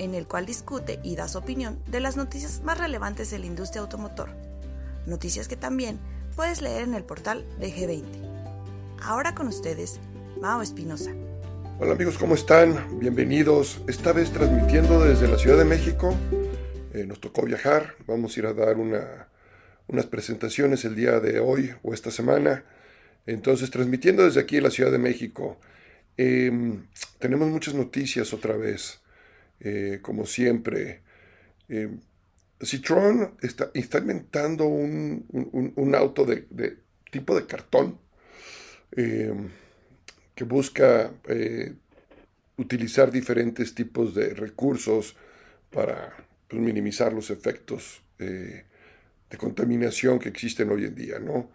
en el cual discute y da su opinión de las noticias más relevantes de la industria automotor. Noticias que también puedes leer en el portal de G20. Ahora con ustedes, Mao Espinosa. Hola amigos, ¿cómo están? Bienvenidos. Esta vez transmitiendo desde la Ciudad de México. Eh, nos tocó viajar. Vamos a ir a dar unas presentaciones el día de hoy o esta semana. Entonces, transmitiendo desde aquí la Ciudad de México. Em, tenemos muchas noticias otra vez, eh, como siempre. Em, Citroën está, está inventando un, auto de, tipo de cartón em, que busca eh, utilizar diferentes tipos de recursos para pues, minimizar los efectos eh, de contaminación que existen hoy en día. ¿no?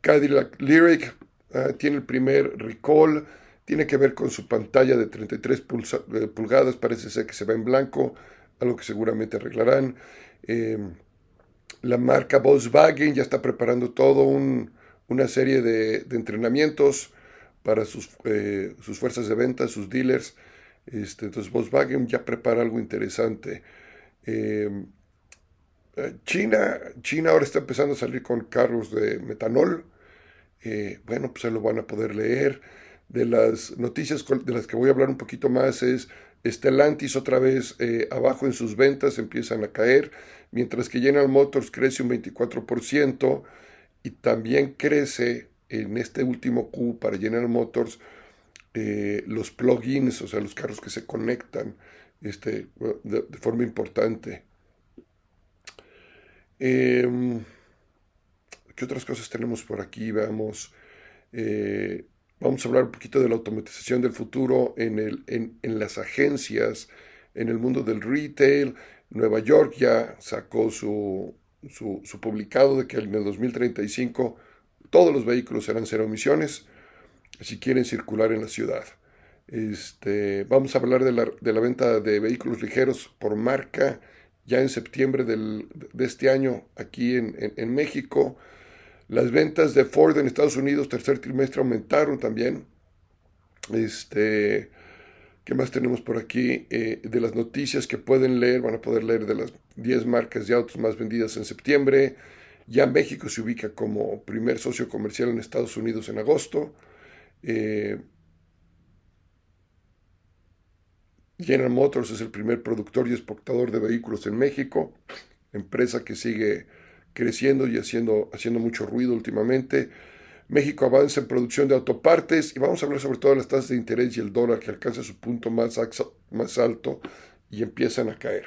Cadillac Lyric ah, tiene el primer recall tiene que ver con su pantalla de 33 eh, pulgadas, parece ser que se va en blanco, algo que seguramente arreglarán. Em, la marca Volkswagen ya está preparando todo una serie de, entrenamientos para sus, eh, sus, fuerzas de venta, sus dealers. Este, entonces Volkswagen ya prepara algo interesante. Em, eh, China, China ahora está empezando a salir con carros de metanol. bueno, pues se lo van a poder leer de las noticias de las que voy a hablar un poquito más es Stellantis otra vez eh, abajo en sus ventas empiezan a caer, mientras que General Motors crece un 24% y también crece en este último Q para General Motors eh, los plugins, o sea, los carros que se conectan este, de, forma importante. Em, ¿Qué otras cosas tenemos por aquí? Veamos. Eh, Vamos a hablar un poquito de la automatización del futuro en, las agencias, en el mundo del retail. Nueva York ya sacó su, su, publicado de que en el 2035 todos los vehículos serán cero emisiones si quieren circular en la ciudad. Este, vamos a hablar de la, venta de vehículos ligeros por marca ya en septiembre de este año aquí en, en México. Las ventas de Ford en Estados Unidos tercer trimestre aumentaron también. Este, ¿Qué más tenemos por aquí? Eh, de las noticias que pueden leer, van a poder leer de las 10 marcas de autos más vendidas en septiembre. Ya México se ubica como primer socio comercial en Estados Unidos en agosto. Eh, General Motors es el primer productor y exportador de vehículos en México, empresa que sigue creciendo y haciendo, haciendo mucho ruido últimamente. México avanza en producción de autopartes y vamos a hablar sobre todo de las tasas de interés y el dólar que alcanza su punto más, más alto y empiezan a caer.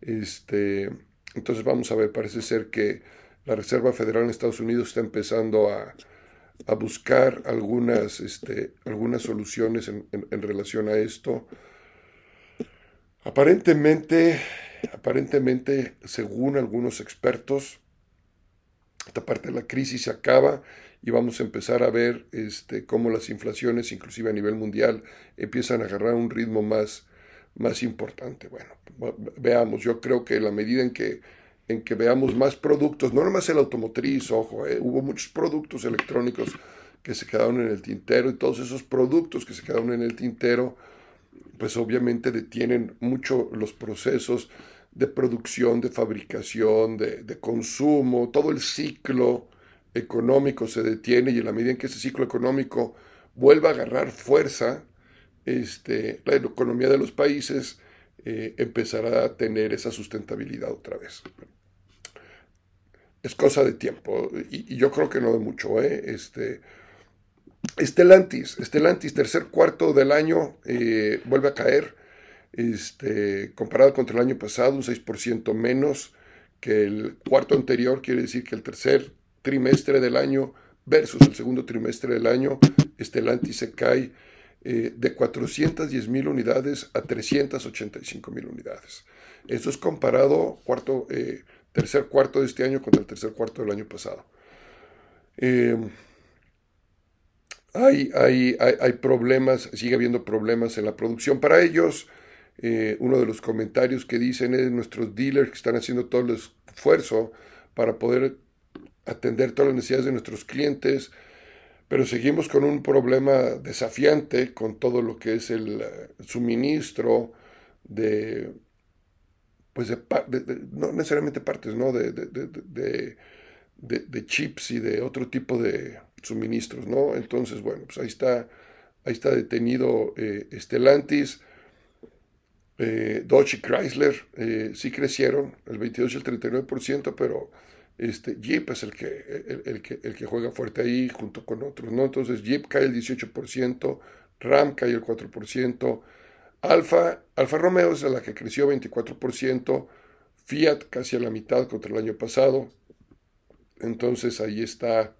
Este, entonces vamos a ver, parece ser que la Reserva Federal en Estados Unidos está empezando a, a buscar algunas, este, algunas soluciones en, en relación a esto. Aparentemente, aparentemente, según algunos expertos, esta parte de la crisis se acaba y vamos a empezar a ver este, cómo las inflaciones, inclusive a nivel mundial, empiezan a agarrar un ritmo más, más importante. Bueno, veamos, yo creo que la medida en que, en que veamos más productos, no nomás el automotriz, ojo, eh, hubo muchos productos electrónicos que se quedaron en el tintero y todos esos productos que se quedaron en el tintero, pues obviamente detienen mucho los procesos de producción, de fabricación, de, consumo, todo el ciclo económico se detiene y en la medida en que ese ciclo económico vuelva a agarrar fuerza, este, la economía de los países eh, empezará a tener esa sustentabilidad otra vez. Es cosa de tiempo y, yo creo que no de mucho. ¿eh? Este, Estelantis, Estelantis, tercer cuarto del año, eh, vuelve a caer este, comparado contra el año pasado, un 6% menos que el cuarto anterior, quiere decir que el tercer trimestre del año versus el segundo trimestre del año, Estelantis se cae eh, de 410 mil unidades a 385 mil unidades. Eso es comparado cuarto, eh, tercer cuarto de este año contra el tercer cuarto del año pasado. Eh, hay, hay, hay, problemas, sigue habiendo problemas en la producción para ellos. Uno de los comentarios que dicen es nuestros dealers que están haciendo todo el esfuerzo para poder atender todas las necesidades de nuestros clientes, pero seguimos con un problema desafiante con todo lo que es el eh, suministro de, pues de, no necesariamente partes, ¿no? De, de, chips y de otro tipo de suministros, ¿no? Entonces, bueno, pues ahí está, ahí está detenido eh, Stellantis, eh, Dodge y Chrysler, eh, sí crecieron, el 22 y el 39%, pero este, Jeep es el que, el, que, el que juega fuerte ahí junto con otros, ¿no? Entonces Jeep cae el 18%, Ram cae el 4%, Alfa, Alfa Romeo es la que creció 24%, Fiat casi a la mitad contra el año pasado. Entonces ahí está,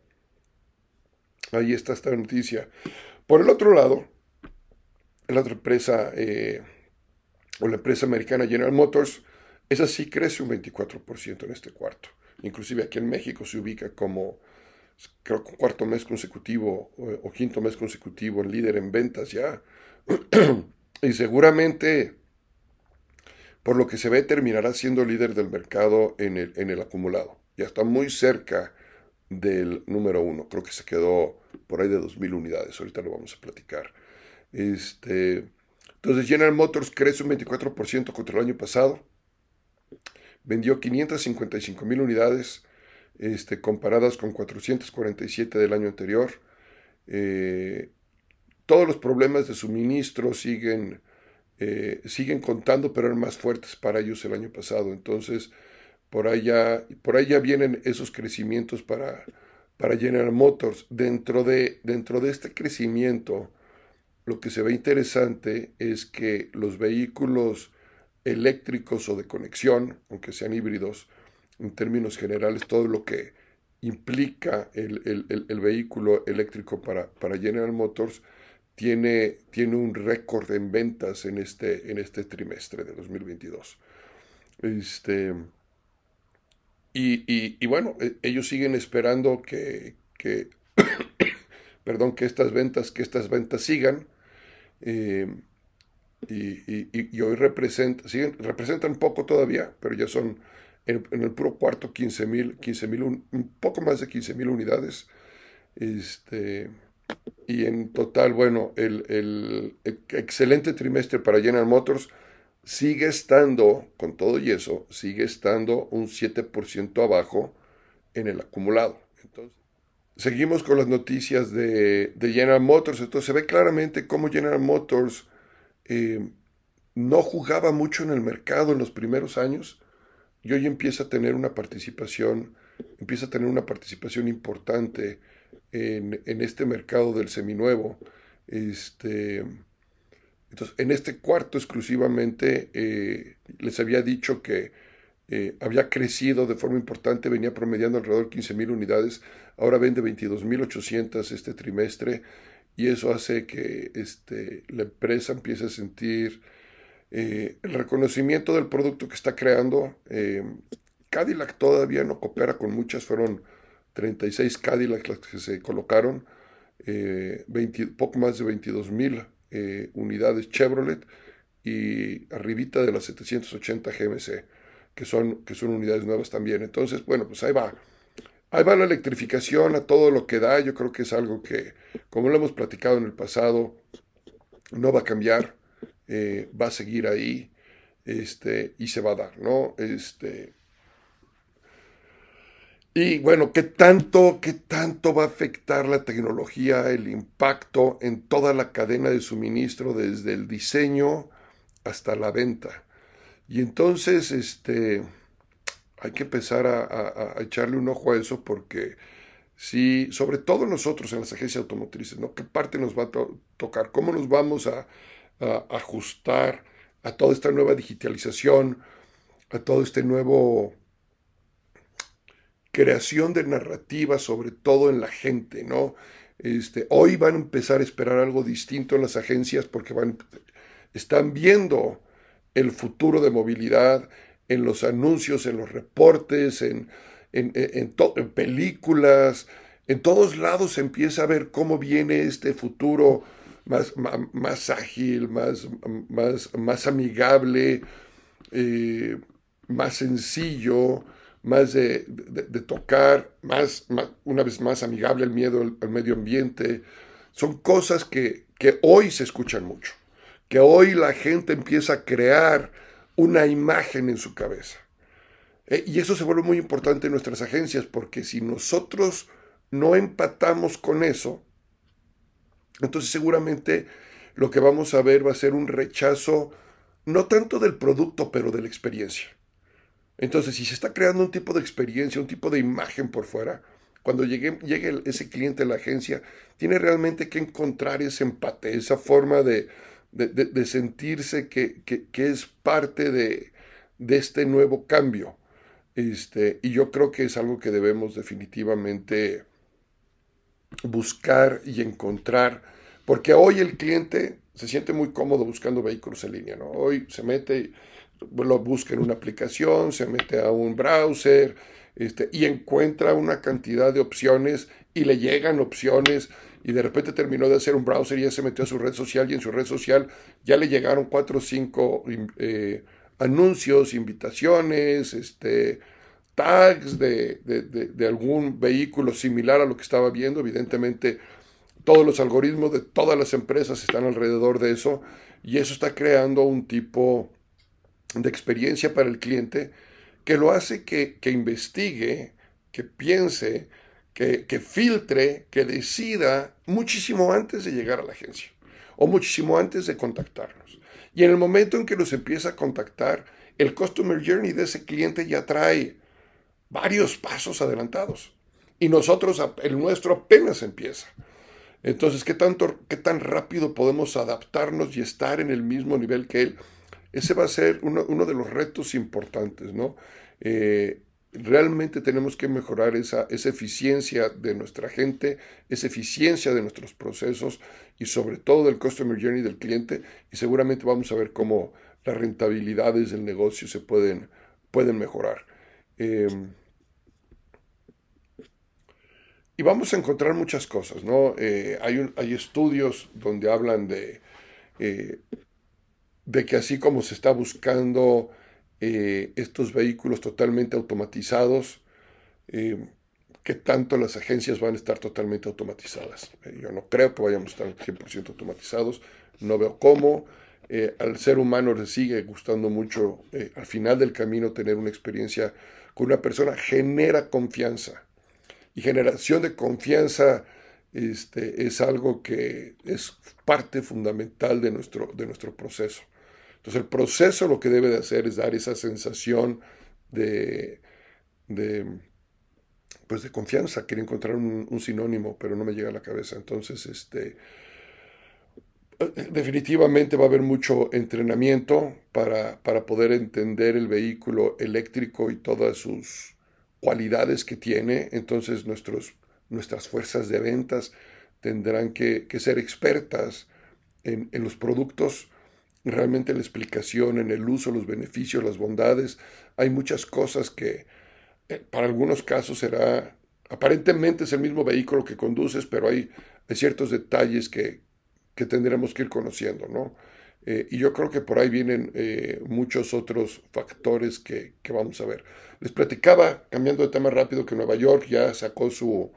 ahí está esta noticia. Por el otro lado, la otra empresa, eh, o la empresa americana General Motors, esa sí crece un 24% en este cuarto inclusive aquí en México se ubica como, creo que cuarto mes consecutivo o, quinto mes consecutivo, líder en ventas ya. y seguramente, por lo que se ve, terminará siendo líder del mercado en el, en el acumulado. Ya está muy cerca del número uno. Creo que se quedó por ahí de 2.000 unidades. Ahorita lo vamos a platicar. Este, entonces General Motors crece un 24% contra el año pasado vendió 555 mil unidades este, comparadas con 447 del año anterior. Eh, todos los problemas de suministro siguen, eh, siguen contando, pero eran más fuertes para ellos el año pasado. Entonces, por allá, por allá vienen esos crecimientos para, para General Motors. Dentro de, dentro de este crecimiento, lo que se ve interesante es que los vehículos eléctricos o de conexión, aunque sean híbridos, en términos generales, todo lo que implica el, vehículo eléctrico para, General Motors tiene, tiene un récord en ventas en este, en este trimestre de 2022. Este, y, bueno, e, ellos siguen esperando que, perdón, que estas ventas, que estas ventas sigan. Eh, y, hoy representa, siguen, representan poco todavía, pero ya son en, el puro cuarto 15 mil, 15 mil, un, poco más de 15 mil unidades. Este, y en total, bueno, el, el, excelente trimestre para General Motors sigue estando, con todo y eso, sigue estando un 7% abajo en el acumulado. Entonces, seguimos con las noticias de, General Motors. Entonces se ve claramente cómo General Motors eh, no jugaba mucho en el mercado en los primeros años y hoy empieza a tener una participación, empieza a tener una participación importante en, este mercado del seminuevo. Este, entonces, en este cuarto exclusivamente eh, les había dicho que eh, había crecido de forma importante, venía promediando alrededor de 15.000 unidades, ahora vende 22.800 este trimestre y eso hace que este, la empresa empiece a sentir eh, el reconocimiento del producto que está creando. Eh, Cadillac todavía no coopera con muchas, fueron 36 Cadillac las que se colocaron, eh, poco más de 22 mil unidades Chevrolet y arribita de las 780 GMC, que son, que son unidades nuevas también. Entonces, bueno, pues ahí va. Ahí va la electrificación a todo lo que da. Yo creo que es algo que, como lo hemos platicado en el pasado, no va a cambiar, eh, va a seguir ahí este, y se va a dar, ¿no? Este, y bueno, ¿qué tanto, ¿qué tanto va a afectar la tecnología, el impacto en toda la cadena de suministro, desde el diseño hasta la venta? Y entonces, este hay que empezar a, echarle un ojo a eso porque si, sobre todo nosotros en las agencias automotrices, ¿no? ¿Qué parte nos va a tocar? ¿Cómo nos vamos a, ajustar a toda esta nueva digitalización, a todo este nuevo creación de narrativa, sobre todo en la gente, ¿no? Este, hoy van a empezar a esperar algo distinto en las agencias porque van, están viendo el futuro de movilidad en los anuncios, en los reportes, en, en, en, películas, en todos lados se empieza a ver cómo viene este futuro más, más, ágil, más, más, más amigable, eh, más sencillo, más de, tocar, más, una vez más amigable el miedo al, medio ambiente. Son cosas que, que hoy se escuchan mucho, que hoy la gente empieza a crear una imagen en su cabeza. Eh, y eso se vuelve muy importante en nuestras agencias, porque si nosotros no empatamos con eso, entonces seguramente lo que vamos a ver va a ser un rechazo no tanto del producto, pero de la experiencia. Entonces, si se está creando un tipo de experiencia, un tipo de imagen por fuera, cuando llegue, llegue ese cliente a la agencia, tiene realmente que encontrar ese empate, esa forma de, de, sentirse que, que, es parte de, de este nuevo cambio. Este, y yo creo que es algo que debemos definitivamente buscar y encontrar, porque hoy el cliente se siente muy cómodo buscando vehículos en línea, ¿no? Hoy se mete, lo busca en una aplicación, se mete a un browser este, y encuentra una cantidad de opciones y le llegan opciones y de repente terminó de hacer un browser y ya se metió a su red social y en su red social ya le llegaron cuatro o cinco eh, anuncios, invitaciones, este, tags de, de, algún vehículo similar a lo que estaba viendo. Evidentemente, todos los algoritmos de todas las empresas están alrededor de eso y eso está creando un tipo de experiencia para el cliente que lo hace que, que investigue, que piense, que, filtre, que decida muchísimo antes de llegar a la agencia o muchísimo antes de contactarnos. Y en el momento en que nos empieza a contactar, el Customer Journey de ese cliente ya trae varios pasos adelantados. Y nosotros, el nuestro apenas empieza. Entonces, ¿qué, tanto, ¿qué tan rápido podemos adaptarnos y estar en el mismo nivel que él? Ese va a ser uno, de los retos importantes, ¿no? Eh, realmente tenemos que mejorar esa, esa eficiencia de nuestra gente, esa eficiencia de nuestros procesos y sobre todo del customer journey del cliente y seguramente vamos a ver cómo las rentabilidades del negocio se pueden, pueden mejorar. Eh, y vamos a encontrar muchas cosas, ¿no? Eh, hay, hay, estudios donde hablan de, eh, de que así como se está buscando eh, estos vehículos totalmente automatizados, que tanto las agencias van a estar totalmente automatizadas. yo no creo que vayamos a estar 100% automatizados, no veo cómo. al ser humano le sigue gustando mucho, al final del camino, tener una experiencia con una persona genera confianza y generación de confianza este, es algo que es parte fundamental de nuestro, de nuestro proceso. Entonces el proceso lo que debe de hacer es dar esa sensación de, de pues de confianza. Quería encontrar un, un, sinónimo, pero no me llega a la cabeza. Entonces, este, definitivamente va a haber mucho entrenamiento para, para poder entender el vehículo eléctrico y todas sus cualidades que tiene, entonces nuestros, nuestras fuerzas de ventas tendrán que, ser expertas en, los productos, realmente en la explicación, en el uso, los beneficios, las bondades. Hay muchas cosas que eh, para algunos casos será, aparentemente es el mismo vehículo que conduces, pero hay, ciertos detalles que, que tendremos que ir conociendo, ¿no? Eh, y yo creo que por ahí vienen eh, muchos otros factores que, vamos a ver. Les platicaba, cambiando de tema rápido, que Nueva York ya sacó su,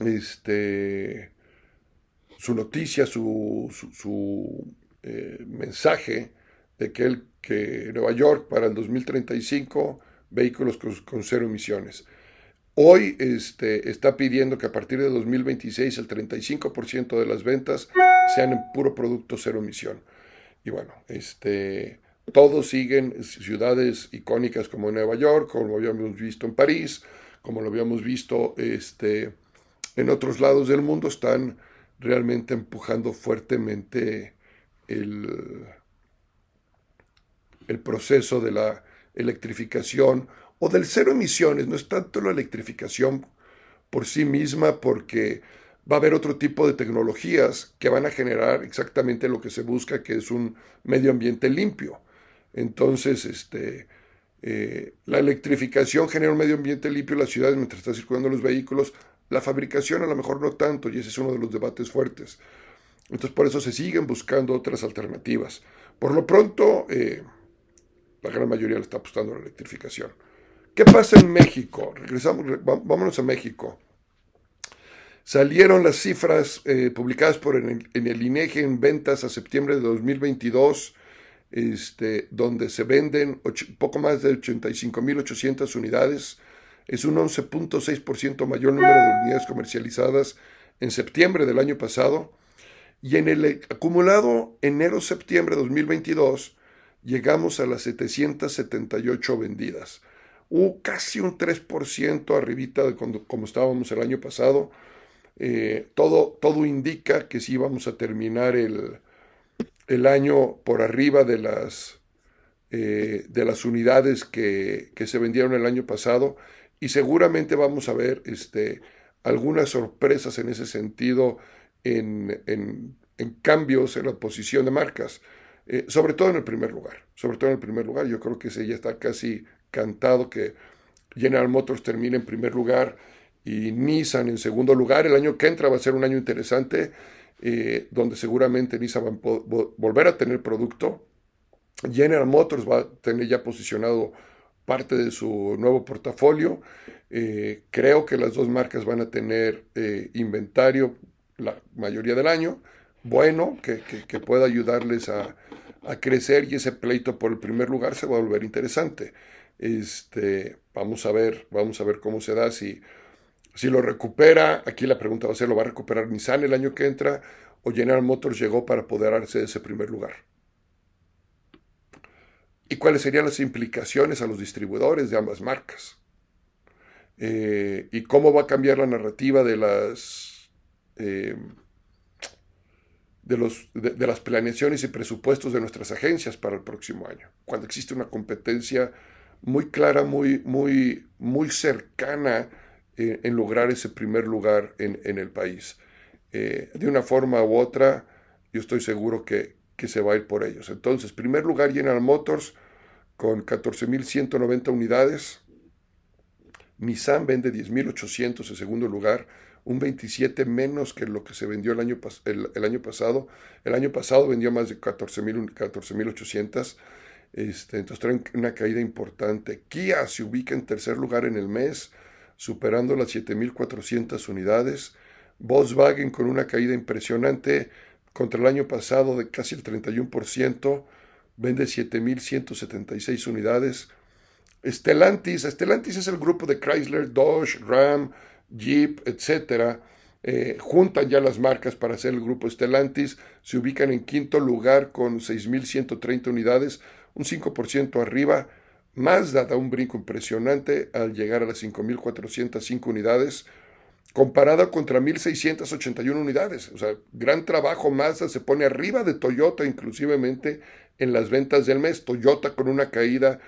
este, su noticia, su, su, eh, mensaje de que, el, que Nueva York para el 2035 vehículos con cero emisiones. Hoy este, está pidiendo que a partir de 2026 el 35% de las ventas sean en puro producto cero emisión. Y bueno, este, todos siguen ciudades icónicas como Nueva York, como lo habíamos visto en París, como lo habíamos visto este, en otros lados del mundo, están realmente empujando fuertemente el, el proceso de la electrificación o del cero emisiones. No es tanto la electrificación por sí misma, porque va a haber otro tipo de tecnologías que van a generar exactamente lo que se busca, que es un medio ambiente limpio. Entonces, este, eh, la electrificación genera un medio ambiente limpio en las ciudades mientras están circulando los vehículos. La fabricación a lo mejor no tanto, y ese es uno de los debates fuertes. Entonces, por eso se siguen buscando otras alternativas. Por lo pronto, eh, la gran mayoría le está apostando a la electrificación. ¿Qué pasa en México? Regresamos, vámonos a México. Salieron las cifras eh, publicadas por en el, INEGI en ventas a septiembre de 2022, este, donde se venden poco más de 85.800 unidades. Es un 11.6% mayor número de unidades comercializadas en septiembre del año pasado. Y en el acumulado enero-septiembre de 2022 llegamos a las 778 vendidas. Hubo casi un 3% arribita de como estábamos el año pasado eh, todo, todo indica que sí vamos a terminar el, el año por arriba de las, eh, de las unidades que, que, se vendieron el año pasado y seguramente vamos a ver este, algunas sorpresas en ese sentido en, en, en cambios en la posición de marcas, eh, sobre todo en el primer lugar, sobre todo en el primer lugar, yo creo que ese ya está casi cantado que General Motors termine en primer lugar y Nissan en segundo lugar. El año que entra va a ser un año interesante, eh, donde seguramente Nissan va a volver a tener producto. General Motors va a tener ya posicionado parte de su nuevo portafolio. Eh, creo que las dos marcas van a tener eh, inventario la mayoría del año, bueno, que, que, pueda ayudarles a, a, crecer y ese pleito por el primer lugar se va a volver interesante. Este, vamos a ver, vamos a ver cómo se da, si si lo recupera, aquí la pregunta va a ser, ¿lo va a recuperar Nissan el año que entra o General Motors llegó para apoderarse de ese primer lugar? ¿Y cuáles serían las implicaciones a los distribuidores de ambas marcas? Eh, ¿Y cómo va a cambiar la narrativa de las, eh, de, los, de las planeaciones y presupuestos de nuestras agencias para el próximo año? Cuando existe una competencia muy clara, muy, muy, muy cercana eh, en lograr ese primer lugar en, el país. Eh, de una forma u otra, yo estoy seguro que, se va a ir por ellos. Entonces, primer lugar General Motors con 14.190 unidades. Nissan vende 10.800 en segundo lugar, un 27 menos que lo que se vendió el año, el, año pasado. El año pasado vendió más de 14.800. 14, este, entonces trae una caída importante. Kia se ubica en tercer lugar en el mes superando las 7.400 unidades. Volkswagen con una caída impresionante contra el año pasado de casi el 31%, vende 7.176 unidades. Stellantis, Stellantis es el grupo de Chrysler, Dodge, Ram, Jeep, etc. Eh, juntan ya las marcas para hacer el grupo Stellantis, se ubican en quinto lugar con 6.130 unidades, un 5% arriba. Mazda da un brinco impresionante al llegar a las 5.405 unidades, comparada contra 1.681 unidades. O sea, gran trabajo, Mazda se pone arriba de Toyota inclusivemente en las ventas del mes. Toyota con una caída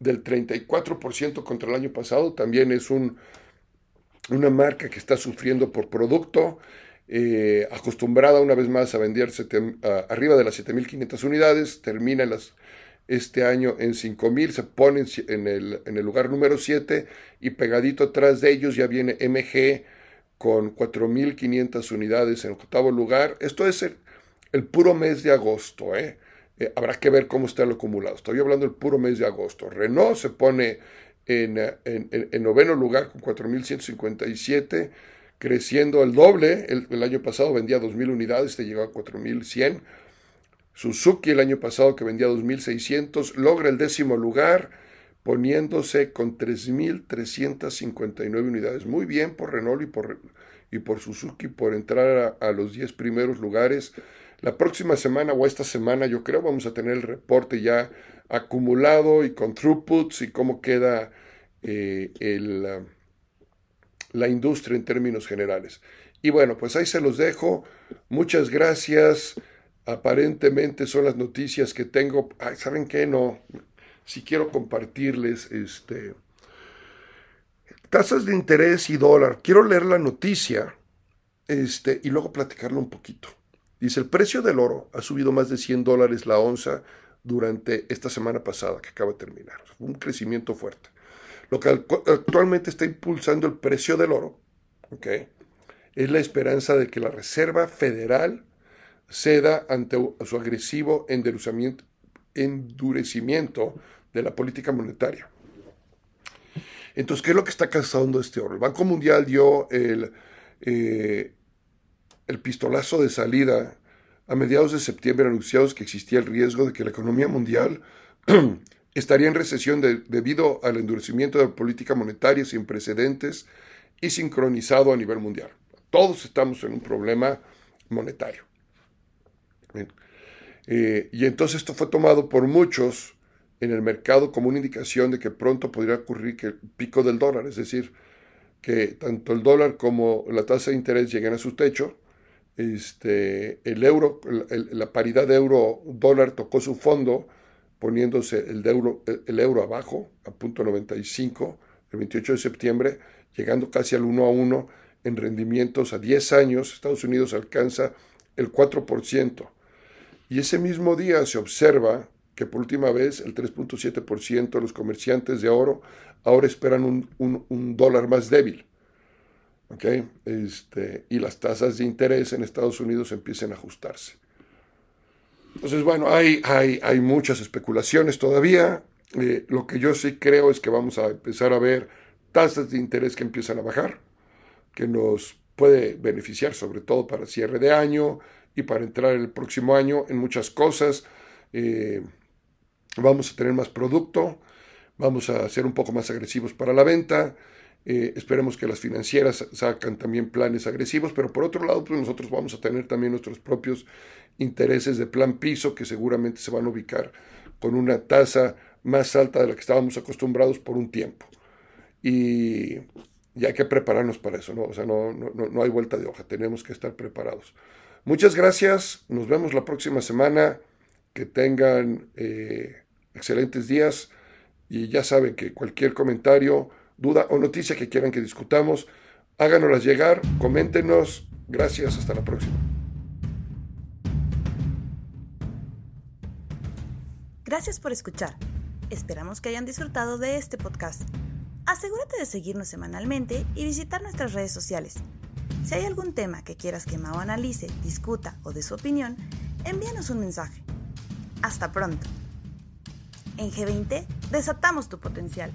del 34% contra el año pasado, también es un, una marca que está sufriendo por producto, eh, acostumbrada una vez más a vender arriba de las 7.500 unidades, termina las este año en 5000, se ponen en el, en el lugar número 7 y pegadito atrás de ellos ya viene MG con 4500 unidades en octavo lugar. Esto es el, puro mes de agosto, ¿eh? ¿eh? Habrá que ver cómo está el acumulado. Estoy hablando del puro mes de agosto. Renault se pone en, en, en noveno lugar con 4157, creciendo el doble. El, año pasado vendía 2000 unidades, te llegó a 4100 Suzuki el año pasado que vendía 2.600 logra el décimo lugar poniéndose con 3.359 unidades. Muy bien por Renault y por, y por Suzuki por entrar a, los 10 primeros lugares. La próxima semana o esta semana yo creo vamos a tener el reporte ya acumulado y con throughputs y cómo queda eh, la industria en términos generales. Y bueno, pues ahí se los dejo. Muchas gracias aparentemente son las noticias que tengo. ¿Saben qué? No. Si quiero compartirles este tasas de interés y dólar. Quiero leer la noticia este, y luego platicarlo un poquito. Dice, el precio del oro ha subido más de 100 dólares la onza durante esta semana pasada que acaba de terminar. Un crecimiento fuerte. Lo que actualmente está impulsando el precio del oro, ¿okay? es la esperanza de que la Reserva Federal ceda ante su agresivo endurecimiento, de la política monetaria. Entonces, ¿qué es lo que está causando este oro? El Banco Mundial dio el, eh, el pistolazo de salida a mediados de septiembre anunciados que existía el riesgo de que la economía mundial estaría en recesión debido al endurecimiento de la política monetaria sin precedentes y sincronizado a nivel mundial. Todos estamos en un problema monetario. Eh, y entonces esto fue tomado por muchos en el mercado como una indicación de que pronto podría ocurrir que el pico del dólar, es decir, que tanto el dólar como la tasa de interés lleguen a su techo. Este, el euro, la paridad de euro-dólar tocó su fondo, poniéndose el, euro, el euro abajo, a punto 95, el 28 de septiembre, llegando casi al 1 a 1 en rendimientos a 10 años. Estados Unidos alcanza el 4%. Y ese mismo día se observa que por última vez el 3.7% de los comerciantes de oro ahora esperan un, dólar más débil. ¿Okay? Este, y las tasas de interés en Estados Unidos empiezan a ajustarse. Entonces, bueno, hay, hay, hay muchas especulaciones todavía. Eh, lo que yo sí creo es que vamos a empezar a ver tasas de interés que empiezan a bajar, que nos puede beneficiar sobre todo para cierre de año y para entrar el próximo año en muchas cosas. Eh, vamos a tener más producto, vamos a ser un poco más agresivos para la venta. Eh, esperemos que las financieras sacan también planes agresivos, pero por otro lado, pues nosotros vamos a tener también nuestros propios intereses de plan piso que seguramente se van a ubicar con una tasa más alta de la que estábamos acostumbrados por un tiempo. Y, y hay que prepararnos para eso, ¿no? O sea, no, no, no hay vuelta de hoja, tenemos que estar preparados. Muchas gracias, nos vemos la próxima semana, que tengan eh, excelentes días y ya saben que cualquier comentario, duda o noticia que quieran que discutamos, háganoslas llegar, coméntenos, gracias, hasta la próxima. Gracias por escuchar. Esperamos que hayan disfrutado de este podcast. Asegúrate de seguirnos semanalmente y visitar nuestras redes sociales. Si hay algún tema que quieras que Mao analice, discuta o dé su opinión, envíanos un mensaje. Hasta pronto. En G20 desatamos tu potencial.